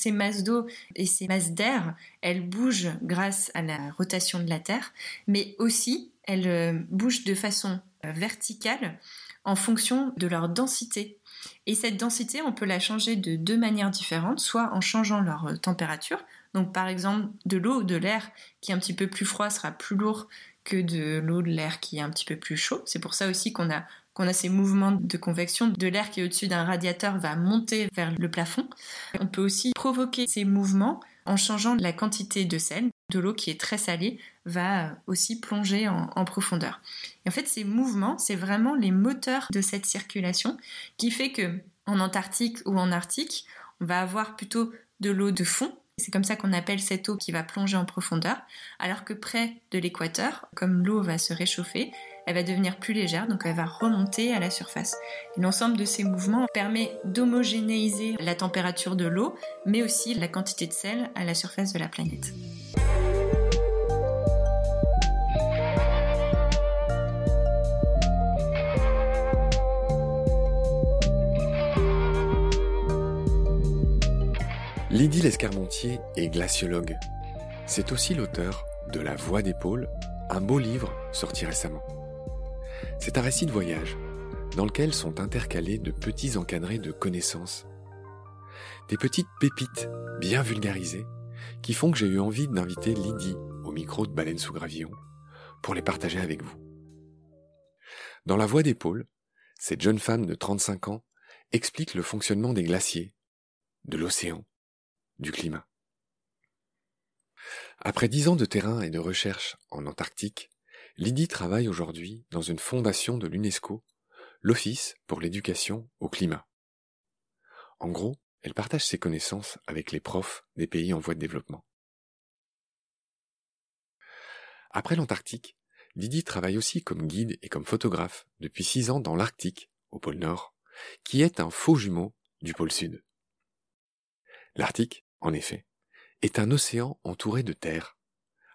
ces masses d'eau et ces masses d'air, elles bougent grâce à la rotation de la Terre, mais aussi elles euh, bougent de façon euh, verticale en fonction de leur densité. Et cette densité, on peut la changer de deux manières différentes, soit en changeant leur euh, température. Donc par exemple, de l'eau, de l'air qui est un petit peu plus froid sera plus lourd que de l'eau, de l'air qui est un petit peu plus chaud. C'est pour ça aussi qu'on a qu'on a ces mouvements de convection, de l'air qui est au-dessus d'un radiateur va monter vers le plafond. On peut aussi provoquer ces mouvements en changeant la quantité de sel. De l'eau qui est très salée va aussi plonger en, profondeur. Et en fait, ces mouvements, c'est vraiment les moteurs de cette circulation qui fait que en Antarctique ou en Arctique, on va avoir plutôt de l'eau de fond. C'est comme ça qu'on appelle cette eau qui va plonger en profondeur, alors que près de l'équateur, comme l'eau va se réchauffer, elle va devenir plus légère, donc elle va remonter à la surface. l'ensemble de ces mouvements permet d'homogénéiser la température de l'eau, mais aussi la quantité de sel à la surface de la planète. Lydie Lescarmontier est glaciologue. C'est aussi l'auteur de La Voix des pôles, un beau livre sorti récemment. C'est un récit de voyage dans lequel sont intercalés de petits encadrés de connaissances. Des petites pépites bien vulgarisées qui font que j'ai eu envie d'inviter Lydie au micro de Baleine sous Gravillon pour les partager avec vous. Dans La Voix pôles, cette jeune femme de 35 ans explique le fonctionnement des glaciers, de l'océan, du climat. Après dix ans de terrain et de recherche en Antarctique, Lydie travaille aujourd'hui dans une fondation de l'UNESCO, l'Office pour l'éducation au climat. En gros, elle partage ses connaissances avec les profs des pays en voie de développement. Après l'Antarctique, Lydie travaille aussi comme guide et comme photographe depuis six ans dans l'Arctique, au pôle Nord, qui est un faux jumeau du pôle Sud. L'Arctique, en effet, est un océan entouré de terre,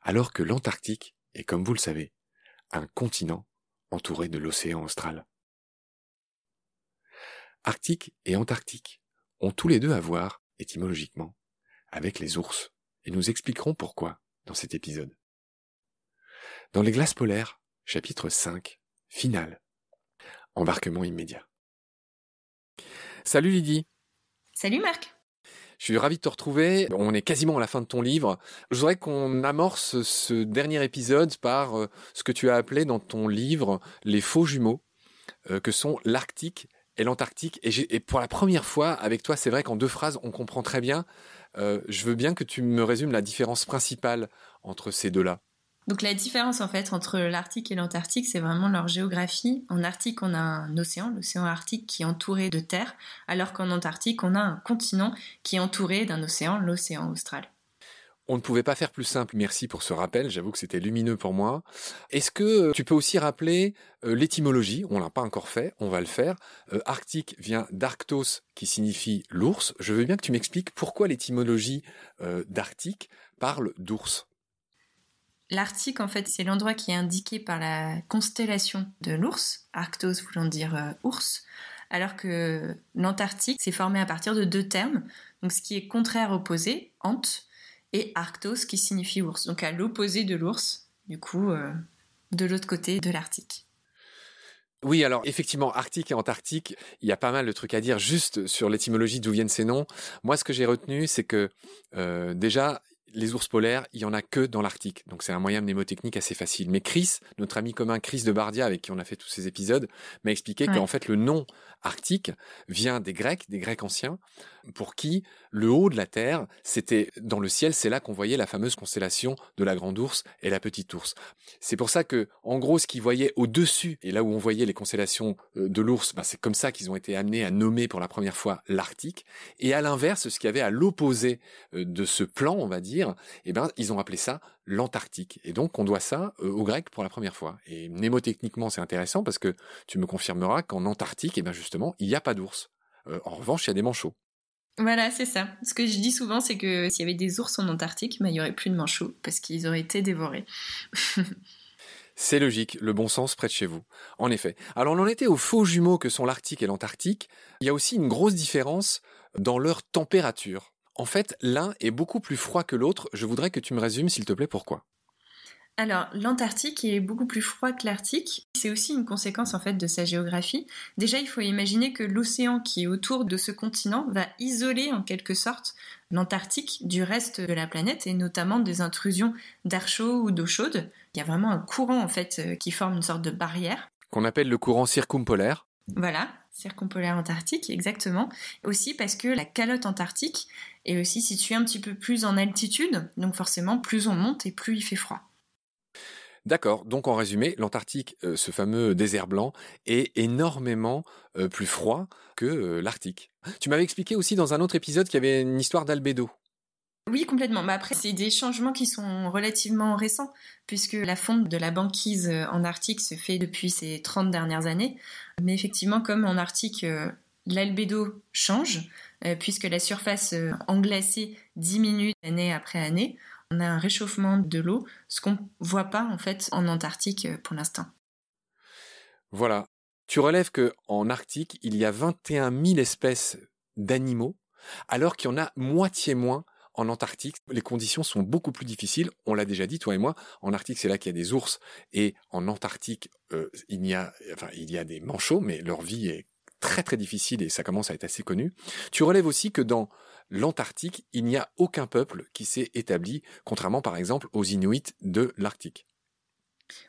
alors que l'Antarctique est, comme vous le savez, un continent entouré de l'océan austral. Arctique et Antarctique ont tous les deux à voir, étymologiquement, avec les ours, et nous expliquerons pourquoi dans cet épisode. Dans les glaces polaires, chapitre 5, finale. Embarquement immédiat. Salut Lydie. Salut Marc. Je suis ravi de te retrouver. On est quasiment à la fin de ton livre. Je voudrais qu'on amorce ce dernier épisode par euh, ce que tu as appelé dans ton livre les faux jumeaux, euh, que sont l'Arctique et l'Antarctique. Et, pour la première fois, avec toi, c'est vrai qu'en deux phrases, on comprend très bien. Euh, je veux bien que tu me résumes la différence principale entre ces deux-là. Donc la différence en fait entre l'Arctique et l'Antarctique, c'est vraiment leur géographie. En Arctique, on a un océan, l'océan Arctique qui est entouré de terre, alors qu'en Antarctique, on a un continent qui est entouré d'un océan, l'océan austral. On ne pouvait pas faire plus simple. Merci pour ce rappel. J'avoue que c'était lumineux pour moi. Est-ce que tu peux aussi rappeler euh, l'étymologie? On l'a pas encore fait. On va le faire. Euh, Arctique vient d'Arctos, qui signifie l'ours. Je veux bien que tu m'expliques pourquoi l'étymologie euh, d'Arctique parle d'ours. L'Arctique, en fait, c'est l'endroit qui est indiqué par la constellation de l'ours, Arctos voulant dire euh, ours, alors que l'Antarctique, c'est formé à partir de deux termes, donc ce qui est contraire opposé, ant, et Arctos qui signifie ours, donc à l'opposé de l'ours, du coup, euh, de l'autre côté de l'Arctique. Oui, alors effectivement, Arctique et Antarctique, il y a pas mal de trucs à dire juste sur l'étymologie d'où viennent ces noms. Moi, ce que j'ai retenu, c'est que euh, déjà, les ours polaires, il y en a que dans l'Arctique. Donc c'est un moyen mnémotechnique assez facile. Mais Chris, notre ami commun Chris de Bardia, avec qui on a fait tous ces épisodes, m'a expliqué qu'en fait le nom arctique vient des Grecs, des Grecs anciens, pour qui le haut de la Terre, c'était dans le ciel, c'est là qu'on voyait la fameuse constellation de la grande ours et la petite ours. C'est pour ça que, en gros, ce qu'ils voyaient au-dessus, et là où on voyait les constellations euh, de l'ours, bah, c'est comme ça qu'ils ont été amenés à nommer pour la première fois l'Arctique. Et à l'inverse, ce qui avait à l'opposé euh, de ce plan, on va dire, eh ben, ils ont appelé ça l'Antarctique. Et donc, on doit ça euh, aux Grecs pour la première fois. Et mnémotechniquement, c'est intéressant parce que tu me confirmeras qu'en Antarctique, eh ben, justement, il n'y a pas d'ours. En revanche, il y a des manchots. Voilà, c'est ça. Ce que je dis souvent, c'est que s'il y avait des ours en Antarctique, ben, il y aurait plus de manchots parce qu'ils auraient été dévorés. C'est logique, le bon sens près de chez vous. En effet. Alors on en était aux faux jumeaux que sont l'Arctique et l'Antarctique. Il y a aussi une grosse différence dans leur température En fait, l'un est beaucoup plus froid que l'autre. Je voudrais que tu me résumes, s'il te plaît, pourquoi? Alors, l'Antarctique est beaucoup plus froid que l'Arctique. C'est aussi une conséquence en fait de sa géographie. Déjà, il faut imaginer que l'océan qui est autour de ce continent va isoler en quelque sorte l'Antarctique du reste de la planète et notamment des intrusions d'air chaud ou d'eau chaude. Il y a vraiment un courant en fait euh, qui forme une sorte de barrière. Qu'on appelle le courant circumpolaire. Voilà, circumpolaire antarctique, exactement. Aussi parce que la calotte antarctique est aussi située un petit peu plus en altitude, donc forcément plus on monte et plus il fait froid. D'accord. Donc en résumé, l'Antarctique, euh, ce fameux désert blanc, est énormément euh, plus froid que euh, l'Arctique. Tu m'avais expliqué aussi dans un autre épisode qu'il y avait une histoire d'albédo. Oui, complètement. Mais après, c'est des changements qui sont relativement récents, puisque la fonte de la banquise en Arctique se fait depuis ces 30 dernières années. Mais effectivement, comme en Arctique, l'albédo change, puisque la surface englacée diminue année après année, on a un réchauffement de l'eau, ce qu'on ne voit pas en fait en Antarctique euh, pour l'instant. Voilà. Tu relèves que en Arctique, il y a 21 000 espèces d'animaux, alors qu'il y en a moitié moins en Antarctique. Les conditions sont beaucoup plus difficiles. On l'a déjà dit, toi et moi. En Arctique, c'est là qu'il y a des ours, et en Antarctique, euh, il y a, enfin, il y a des manchots, mais leur vie est très très difficile et ça commence à être assez connu. Tu relèves aussi que dans l'Antarctique, il n'y a aucun peuple qui s'est établi, contrairement par exemple aux Inuits de l'Arctique.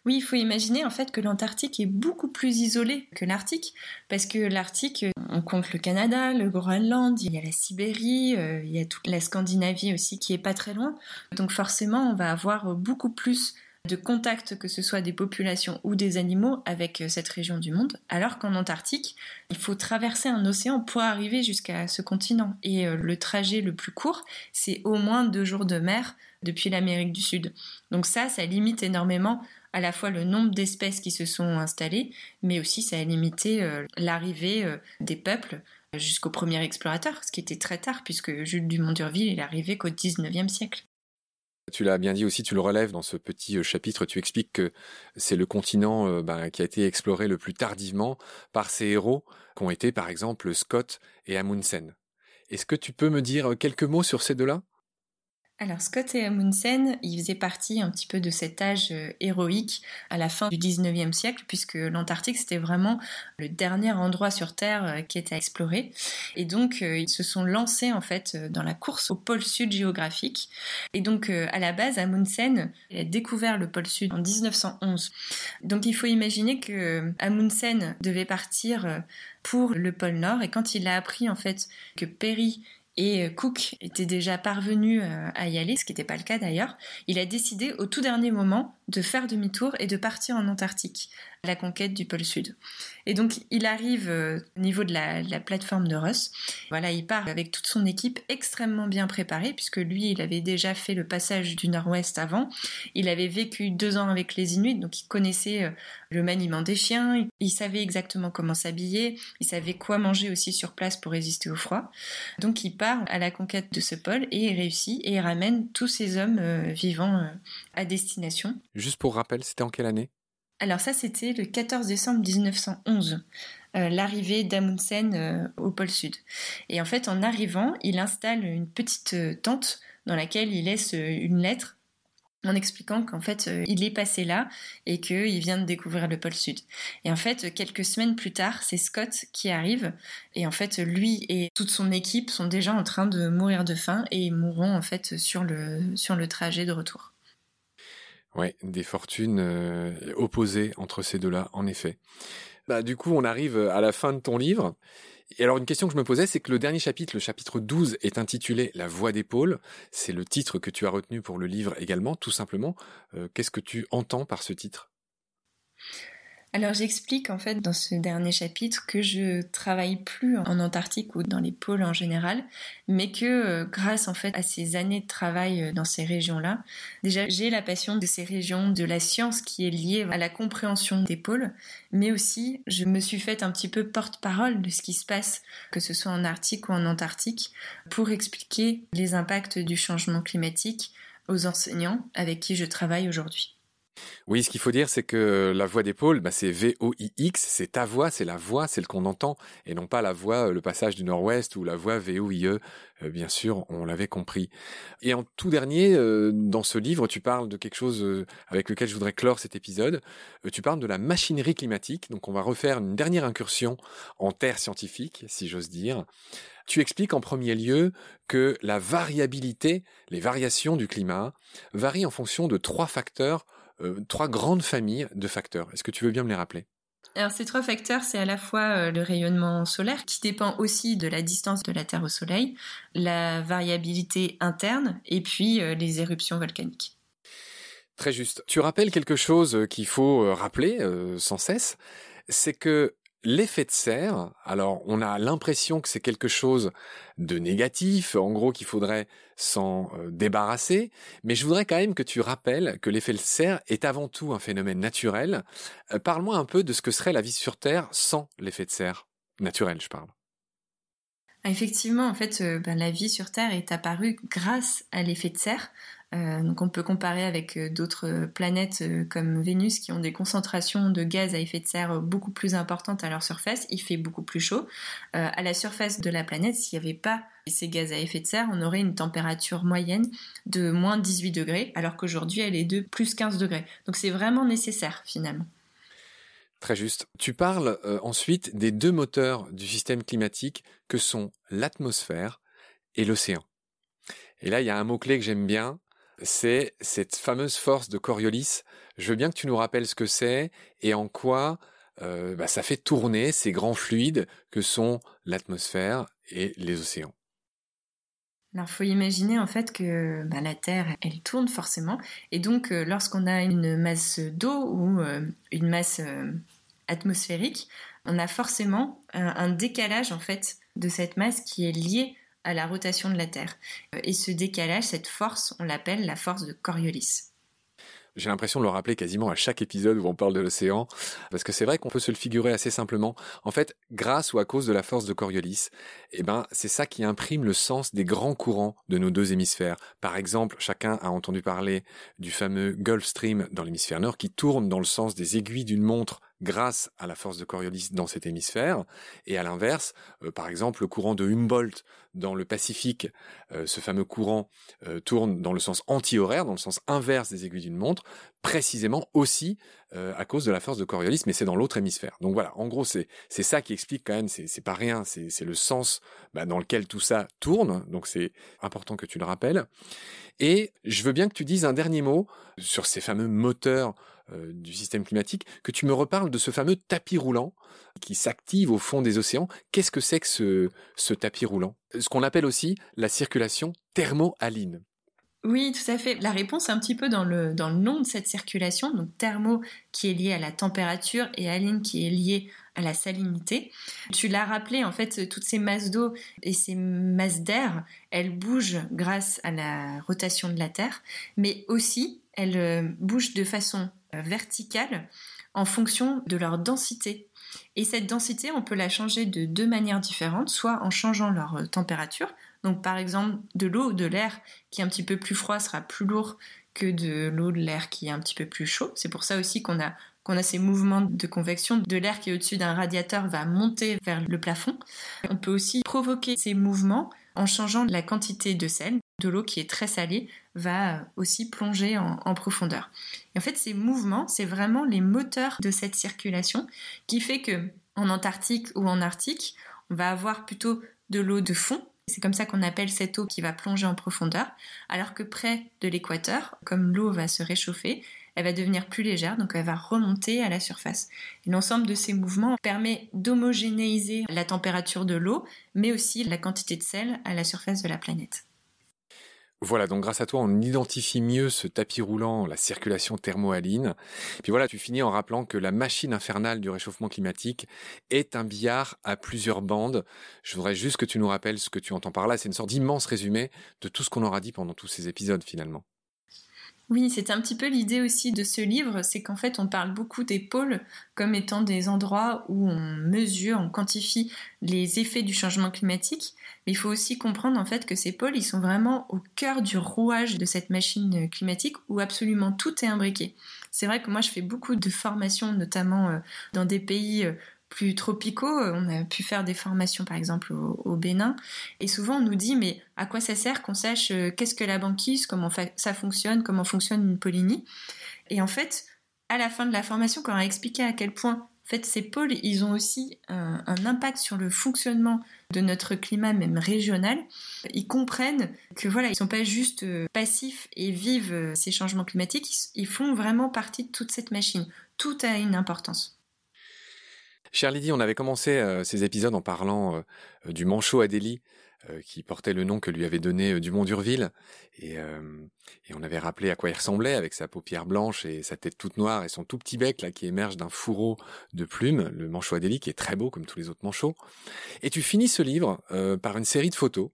Oui, il faut imaginer en fait que l'Antarctique est beaucoup plus isolé que l'Arctique, parce que l'Arctique, on compte le Canada, le Groenland, il y a la Sibérie, euh, il y a toute la Scandinavie aussi qui est pas très loin. Donc forcément, on va avoir beaucoup plus de contact, que ce soit des populations ou des animaux, avec euh, cette région du monde, alors qu'en Antarctique, il faut traverser un océan pour arriver jusqu'à ce continent. Et euh, le trajet le plus court, c'est au moins deux jours de mer depuis l'Amérique du Sud. Donc ça, ça limite énormément à la fois le nombre d'espèces qui se sont installées, mais aussi ça a limité euh, l'arrivée des peuples jusqu'au premier explorateur, ce qui était très tard, puisque Jules Dumont d'Urville est arrivé qu'au 19e siècle. Tu l'as bien dit aussi, tu le relèves dans ce petit euh, chapitre, tu expliques que c'est le continent euh, ben, qui a été exploré le plus tardivement par ces héros qu'ont été par exemple Scott et Amundsen. Est-ce que tu peux me dire euh, quelques mots sur ces deux-là? Alors Scott et Amundsen, ils faisaient partie un petit peu de cet âge euh, héroïque à la fin du 19e siècle, puisque l'Antarctique c'était vraiment le dernier endroit sur Terre euh, qui était à explorer. Et donc euh, ils se sont lancés en fait dans la course au pôle sud géographique. Et donc à la base, Amundsen a découvert le pôle sud en 1911. Donc il faut imaginer que Amundsen devait partir pour le pôle Nord et quand il a appris en fait que Perry et euh, Cook était déjà parvenu euh, à y aller, ce qui n'était pas le cas d'ailleurs, il a décidé au tout dernier moment de faire demi-tour et de partir en Antarctique, à la conquête du pôle Sud. Et donc il arrive euh, au niveau de la, plateforme de Ross. Voilà, il part avec toute son équipe extrêmement bien préparée, puisque lui, il avait déjà fait le passage du Nord-Ouest avant. Il avait vécu deux ans avec les Inuits, donc il connaissait euh, le maniement des chiens, il savait exactement comment s'habiller, il savait quoi manger aussi sur place pour résister au froid. Donc il part à la conquête de ce pôle et il réussit et il ramène tous ces hommes euh, vivants à destination. Juste pour rappel, c'était en quelle année? Alors ça, c'était le 14 décembre 1911, euh, l'arrivée d'Amundsen euh, au pôle Sud. Et en fait, en arrivant, il installe une petite euh, tente dans laquelle il laisse une lettre en expliquant qu'en fait il est passé là et qu'il vient de découvrir le pôle sud. Et en fait, quelques semaines plus tard, c'est Scott qui arrive et en fait lui et toute son équipe sont déjà en train de mourir de faim et mourront en fait sur le, sur le trajet de retour. Ouais, des fortunes euh, opposées entre ces deux-là, en effet. Bah, du coup, on arrive à la fin de ton livre. Et alors, une question que je me posais, c'est que le dernier chapitre, le chapitre 12, est intitulé La voix d'épaule. C'est le titre que tu as retenu pour le livre également, tout simplement. Euh, qu'est-ce que tu entends par ce titre? Alors j'explique en fait dans ce dernier chapitre que je travaille plus en Antarctique ou dans les pôles en général, mais que euh, grâce en fait à ces années de travail euh, dans ces régions-là, déjà j'ai la passion de ces régions, de la science qui est liée à la compréhension des pôles, mais aussi je me suis faite un petit peu porte-parole de ce qui se passe, que ce soit en Arctique ou en Antarctique, pour expliquer les impacts du changement climatique aux enseignants avec qui je travaille aujourd'hui. Oui, ce qu'il faut dire, c'est que la voix d'épaule, bah, c'est V-O-I-X, c'est ta voix, c'est la voix, celle qu'on entend, et non pas la voix, euh, le passage du nord-ouest ou la voix V-O-I-E, euh, bien sûr, on l'avait compris. Et en tout dernier, euh, dans ce livre, tu parles de quelque chose avec lequel je voudrais clore cet épisode, tu parles de la machinerie climatique, donc on va refaire une dernière incursion en terre scientifique, si j'ose dire. Tu expliques en premier lieu que la variabilité, les variations du climat, varient en fonction de trois facteurs euh, trois grandes familles de facteurs. Est-ce que tu veux bien me les rappeler? Alors ces trois facteurs, c'est à la fois euh, le rayonnement solaire qui dépend aussi de la distance de la Terre au Soleil, la variabilité interne et puis euh, les éruptions volcaniques. Très juste. Tu rappelles quelque chose qu'il faut rappeler sans cesse, c'est que L'effet de serre, alors on a l'impression que c'est quelque chose de négatif, en gros qu'il faudrait s'en euh, débarrasser, mais je voudrais quand même que tu rappelles que l'effet de serre est avant tout un phénomène naturel. Euh, parle-moi un peu de ce que serait la vie sur Terre sans l'effet de serre. Naturel, je parle. Ah, effectivement, en fait, euh, ben, la vie sur Terre est apparue grâce à l'effet de serre. Euh, donc on peut comparer avec euh, d'autres planètes comme Vénus qui ont des concentrations de gaz à effet de serre beaucoup plus importantes à leur surface. Il fait beaucoup plus chaud. à la surface de la planète, s'il n'y avait pas ces gaz à effet de serre, on aurait une température moyenne de moins 18 degrés, alors qu'aujourd'hui elle est de plus 15 degrés. Donc c'est vraiment nécessaire finalement. Très juste. Tu parles euh, ensuite des deux moteurs du système climatique que sont l'atmosphère et l'océan. Et là, il y a un mot-clé que j'aime bien, c'est cette fameuse force de Coriolis. Je veux bien que tu nous rappelles ce que c'est et en quoi euh, bah, ça fait tourner ces grands fluides que sont l'atmosphère et les océans. Alors, faut imaginer en fait que bah, la Terre, elle tourne forcément, et donc euh, lorsqu'on a une masse d'eau ou euh, une masse atmosphérique, on a forcément un, décalage en fait de cette masse qui est liée à la rotation de la Terre. Et ce décalage, cette force, on l'appelle la force de Coriolis. J'ai l'impression de le rappeler quasiment à chaque épisode où on parle de l'océan, parce que c'est vrai qu'on peut se le figurer assez simplement. En fait, grâce ou à cause de la force de Coriolis, eh ben, c'est ça qui imprime le sens des grands courants de nos deux hémisphères. Par exemple, chacun a entendu parler du fameux Gulf Stream dans l'hémisphère nord qui tourne dans le sens des aiguilles d'une montre grâce à la force de Coriolis dans cet hémisphère, et à l'inverse, euh, par exemple, le courant de Humboldt dans le Pacifique, euh, ce fameux courant euh, tourne dans le sens anti-horaire, dans le sens inverse des aiguilles d'une montre, précisément aussi à cause de la force de Coriolis, mais c'est dans l'autre hémisphère. Donc voilà, en gros, c'est c'est ça qui explique quand même, c'est pas rien, c'est le sens bah, dans lequel tout ça tourne, donc c'est important que tu le rappelles. Et je veux bien que tu dises un dernier mot sur ces fameux moteurs euh, du système climatique, que tu me reparles de ce fameux tapis roulant qui s'active au fond des océans. Qu'est-ce que c'est que ce, ce tapis roulant? Ce qu'on appelle aussi la circulation thermo-haline. Oui, tout à fait. La réponse est un petit peu dans le, dans le nom de cette circulation, donc thermo qui est lié à la température et haline qui est lié à la salinité. Tu l'as rappelé, en fait, toutes ces masses d'eau et ces masses d'air, elles bougent grâce à la rotation de la Terre, mais aussi elles euh, bougent de façon euh, verticale en fonction de leur densité. Et cette densité, on peut la changer de deux manières différentes, soit en changeant leur euh, température. Donc par exemple, de l'eau ou de l'air qui est un petit peu plus froid sera plus lourd que de l'eau de l'air qui est un petit peu plus chaud. C'est pour ça aussi qu'on a qu'on a ces mouvements de convection. De l'air qui est au-dessus d'un radiateur va monter vers le plafond. On peut aussi provoquer ces mouvements en changeant la quantité de sel. De l'eau qui est très salée va aussi plonger en, profondeur. En fait, ces mouvements, c'est vraiment les moteurs de cette circulation qui fait que en Antarctique ou en Arctique, on va avoir plutôt de l'eau de fond. C'est comme ça qu'on appelle cette eau qui va plonger en profondeur, alors que près de l'équateur, comme l'eau va se réchauffer, elle va devenir plus légère, donc elle va remonter à la surface. L'ensemble de ces mouvements permet d'homogénéiser la température de l'eau, mais aussi la quantité de sel à la surface de la planète. Voilà, donc grâce à toi, on identifie mieux ce tapis roulant, la circulation thermohaline. Puis voilà, tu finis en rappelant que la machine infernale du réchauffement climatique est un billard à plusieurs bandes. Je voudrais juste que tu nous rappelles ce que tu entends par là. C'est une sorte d'immense résumé de tout ce qu'on aura dit pendant tous ces épisodes finalement. Oui, c'est un petit peu l'idée aussi de ce livre, c'est qu'en fait on parle beaucoup des pôles comme étant des endroits où on mesure, on quantifie les effets du changement climatique, mais il faut aussi comprendre en fait que ces pôles, ils sont vraiment au cœur du rouage de cette machine climatique où absolument tout est imbriqué. C'est vrai que moi je fais beaucoup de formations, notamment euh, dans des pays euh, plus tropicaux. On a pu faire des formations, par exemple, au, Bénin. Et souvent, on nous dit, mais à quoi ça sert qu'on sache euh, qu'est-ce que la banquise, comment ça fonctionne, comment fonctionne une polynie? Et en fait, à la fin de la formation, quand on a expliqué à quel point en fait, ces pôles, ils ont aussi un, impact sur le fonctionnement de notre climat, même régional. Ils comprennent que voilà, ils sont pas juste euh, passifs et vivent euh, ces changements climatiques. ils font vraiment partie de toute cette machine. Tout a une importance. Cher Lydie, on avait commencé euh, ces épisodes en parlant euh, du manchot Adélie, euh, qui portait le nom que lui avait donné Dumont d'Urville, et, et, on avait rappelé à quoi il ressemblait avec sa paupière blanche et sa tête toute noire et son tout petit bec là qui émerge d'un fourreau de plumes, le manchot Adélie qui est très beau comme tous les autres manchots. Et tu finis ce livre par une série de photos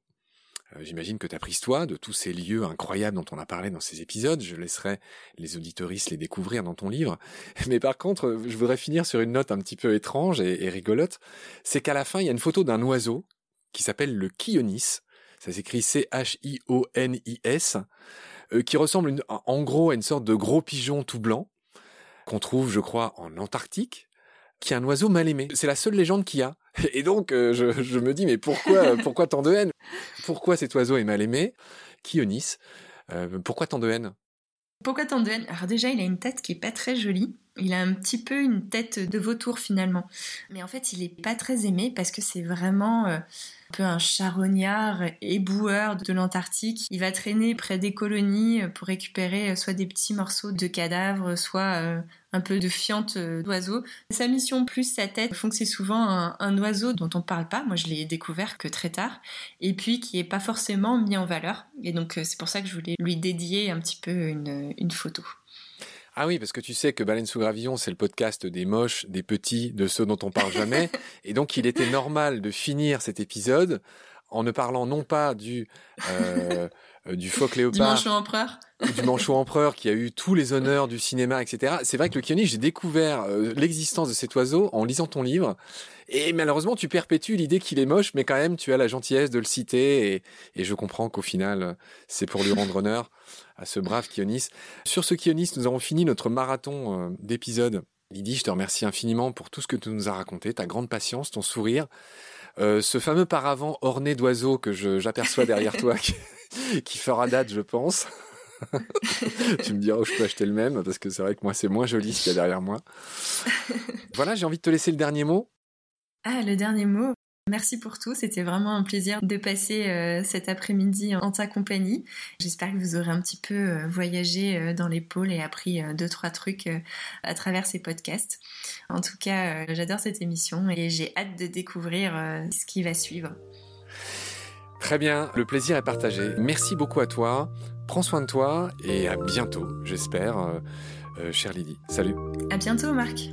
j'imagine que tu as pris toi de tous ces lieux incroyables dont on a parlé dans ces épisodes. Je laisserai les auditoristes les découvrir dans ton livre. Mais par contre, je voudrais finir sur une note un petit peu étrange et, rigolote. C'est qu'à la fin, il y a une photo d'un oiseau qui s'appelle le Kionis. Ça s'écrit C-H-I-O-N-I-S, euh, qui ressemble en gros à une sorte de gros pigeon tout blanc qu'on trouve, je crois, en Antarctique, qui est un oiseau mal aimé. C'est la seule légende qu'il y a. Et donc, euh, je, me dis, mais pourquoi, pourquoi tant de haine? Pourquoi cet oiseau est mal aimé? Kionis. Euh, pourquoi tant de haine? Pourquoi tant de haine? Alors déjà, il a une tête qui est pas très jolie. Il a un petit peu une tête de vautour finalement. Mais en fait, il est pas très aimé parce que c'est vraiment... Euh, peu un charognard éboueur de l'Antarctique. Il va traîner près des colonies pour récupérer euh, soit des petits morceaux de cadavres, soit euh, un peu de fientes euh, d'oiseaux. Sa mission plus sa tête font que c'est souvent un, oiseau dont on parle pas. Moi, je l'ai découvert que très tard. Et puis qui est pas forcément mis en valeur. Et donc, c'est pour ça que je voulais lui dédier un petit peu une photo. Ah oui, parce que tu sais que Baleine sous gravillon, c'est le podcast des moches, des petits, de ceux dont on parle jamais. et donc, il était normal de finir cet épisode en ne parlant non pas du, euh, du phoque léopard. Du manchot empereur. Du manchot empereur qui a eu tous les honneurs du cinéma, etc. C'est vrai que le Kioni, j'ai découvert euh, l'existence de cet oiseau en lisant ton livre. Et malheureusement, tu perpétues l'idée qu'il est moche, mais quand même, tu as la gentillesse de le citer. Et, et je comprends qu'au final, c'est pour lui rendre honneur à ce brave Kionis. Sur ce Kionis, nous avons fini notre marathon euh, d'épisodes. Lydie, je te remercie infiniment pour tout ce que tu nous as raconté, ta grande patience, ton sourire. Euh, ce fameux paravent orné d'oiseaux que j'aperçois derrière toi, qui, fera date, je pense. tu me diras où je peux acheter le même, parce que c'est vrai que moi, c'est moins joli ce qu'il y a derrière moi. Voilà, j'ai envie de te laisser le dernier mot. Ah, le dernier mot. Merci pour tout, c'était vraiment un plaisir de passer euh, cet après-midi en ta compagnie. J'espère que vous aurez un petit peu euh, voyagé euh, dans les pôles et appris deux, trois trucs à travers ces podcasts. En tout cas, j'adore cette émission et j'ai hâte de découvrir ce qui va suivre. Très bien, le plaisir est partagé. Merci beaucoup à toi, prends soin de toi et à bientôt, j'espère, chère Lydie. Salut. À bientôt, Marc.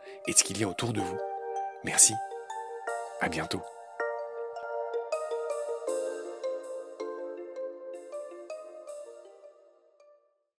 et ce qu'il y a autour de vous. Merci. À bientôt.